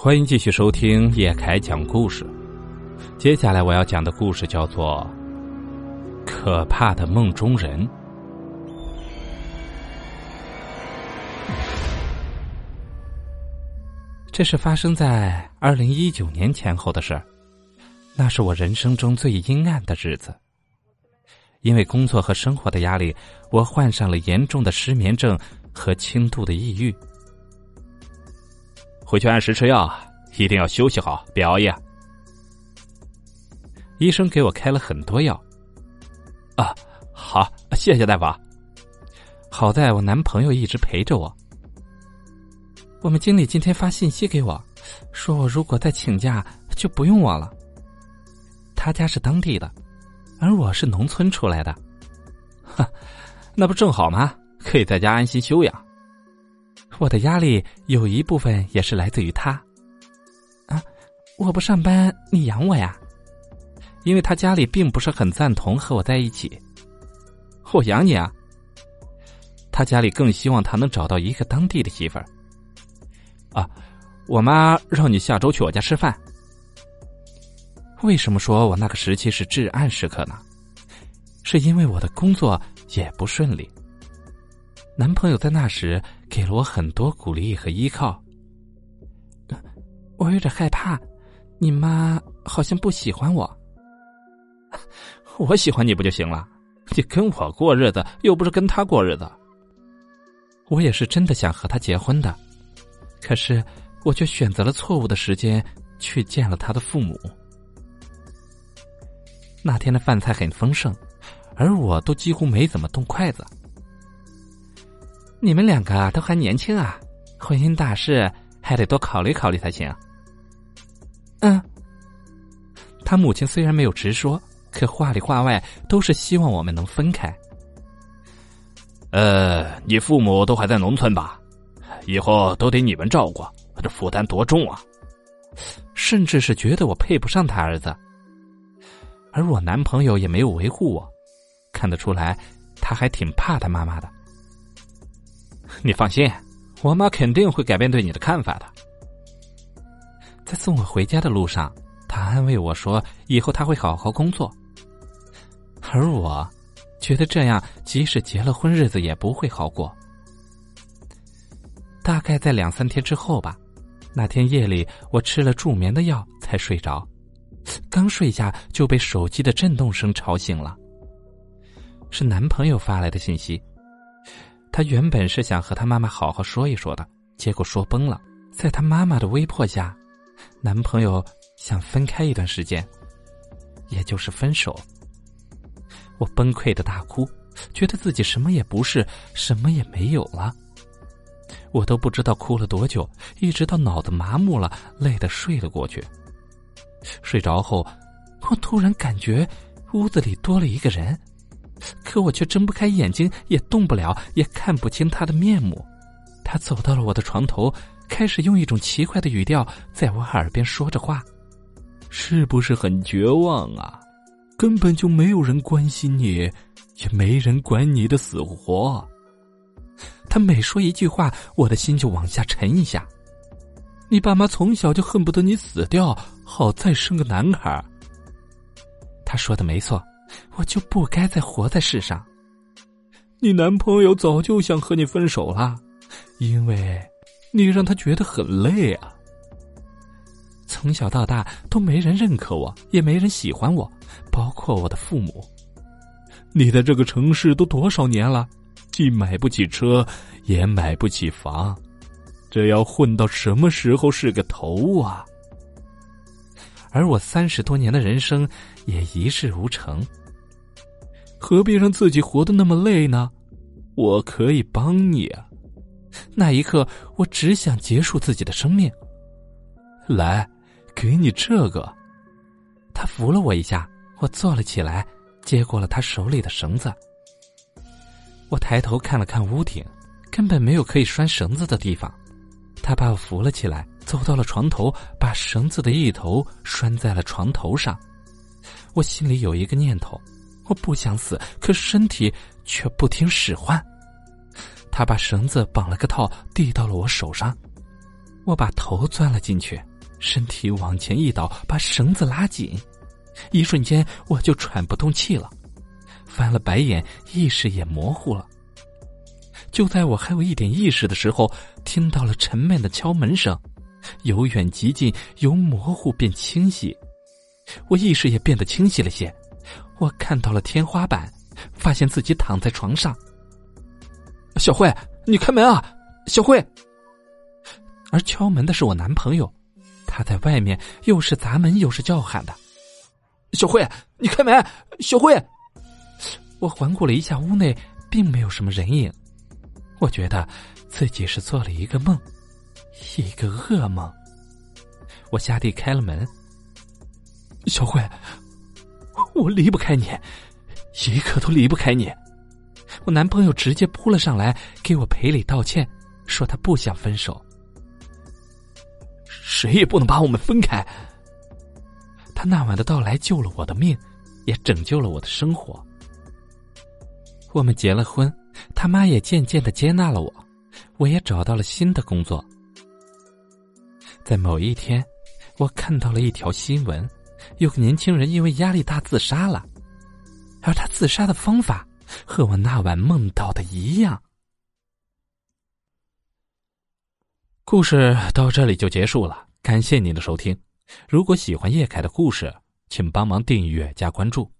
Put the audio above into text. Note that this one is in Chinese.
欢迎继续收听叶凯讲故事。接下来我要讲的故事叫做《可怕的梦中人》。这是发生在二零一九年前后的事儿，那是我人生中最阴暗的日子。因为工作和生活的压力，我患上了严重的失眠症和轻度的抑郁。回去按时吃药，一定要休息好，别熬夜。医生给我开了很多药。啊，好，谢谢大夫。好在我男朋友一直陪着我。我们经理今天发信息给我，说我如果再请假就不用我了。他家是当地的，而我是农村出来的。哈，那不正好吗？可以在家安心休养。我的压力有一部分也是来自于他，啊，我不上班，你养我呀？因为他家里并不是很赞同和我在一起，我养你啊。他家里更希望他能找到一个当地的媳妇儿。啊，我妈让你下周去我家吃饭。为什么说我那个时期是至暗时刻呢？是因为我的工作也不顺利。男朋友在那时给了我很多鼓励和依靠，我有点害怕，你妈好像不喜欢我。我喜欢你不就行了？你跟我过日子，又不是跟他过日子。我也是真的想和他结婚的，可是我却选择了错误的时间去见了他的父母。那天的饭菜很丰盛，而我都几乎没怎么动筷子。你们两个都还年轻啊，婚姻大事还得多考虑考虑才行。嗯，他母亲虽然没有直说，可话里话外都是希望我们能分开。呃，你父母都还在农村吧？以后都得你们照顾，这负担多重啊！甚至是觉得我配不上他儿子，而我男朋友也没有维护我，看得出来他还挺怕他妈妈的。你放心，我妈肯定会改变对你的看法的。在送我回家的路上，她安慰我说：“以后他会好好工作。”而我，觉得这样即使结了婚，日子也不会好过。大概在两三天之后吧，那天夜里我吃了助眠的药才睡着，刚睡下就被手机的震动声吵醒了。是男朋友发来的信息。他原本是想和他妈妈好好说一说的，结果说崩了。在他妈妈的威迫下，男朋友想分开一段时间，也就是分手。我崩溃的大哭，觉得自己什么也不是，什么也没有了。我都不知道哭了多久，一直到脑子麻木了，累得睡了过去。睡着后，我突然感觉屋子里多了一个人。可我却睁不开眼睛，也动不了，也看不清他的面目。他走到了我的床头，开始用一种奇怪的语调在我耳边说着话：“是不是很绝望啊？根本就没有人关心你，也没人管你的死活。”他每说一句话，我的心就往下沉一下。你爸妈从小就恨不得你死掉，好再生个男孩。他说的没错。我就不该再活在世上。你男朋友早就想和你分手了，因为你让他觉得很累啊。从小到大都没人认可我，也没人喜欢我，包括我的父母。你在这个城市都多少年了，既买不起车，也买不起房，这要混到什么时候是个头啊？而我三十多年的人生也一事无成，何必让自己活得那么累呢？我可以帮你啊！那一刻，我只想结束自己的生命。来，给你这个。他扶了我一下，我坐了起来，接过了他手里的绳子。我抬头看了看屋顶，根本没有可以拴绳子的地方。他把我扶了起来。走到了床头，把绳子的一头拴在了床头上。我心里有一个念头：我不想死，可身体却不听使唤。他把绳子绑了个套，递到了我手上。我把头钻了进去，身体往前一倒，把绳子拉紧，一瞬间我就喘不动气了，翻了白眼，意识也模糊了。就在我还有一点意识的时候，听到了沉闷的敲门声，由远及近，由模糊变清晰，我意识也变得清晰了些。我看到了天花板，发现自己躺在床上。小慧，你开门啊！小慧。而敲门的是我男朋友，他在外面又是砸门又是叫喊的。小慧，你开门！小慧。我环顾了一下屋内，并没有什么人影。我觉得自己是做了一个梦，一个噩梦。我下地开了门。小慧，我离不开你，一刻都离不开你。我男朋友直接扑了上来，给我赔礼道歉，说他不想分手。谁也不能把我们分开。他那晚的到来救了我的命，也拯救了我的生活。我们结了婚。他妈也渐渐的接纳了我，我也找到了新的工作。在某一天，我看到了一条新闻，有个年轻人因为压力大自杀了，而他自杀的方法和我那晚梦到的一样。故事到这里就结束了，感谢您的收听。如果喜欢叶凯的故事，请帮忙订阅加关注。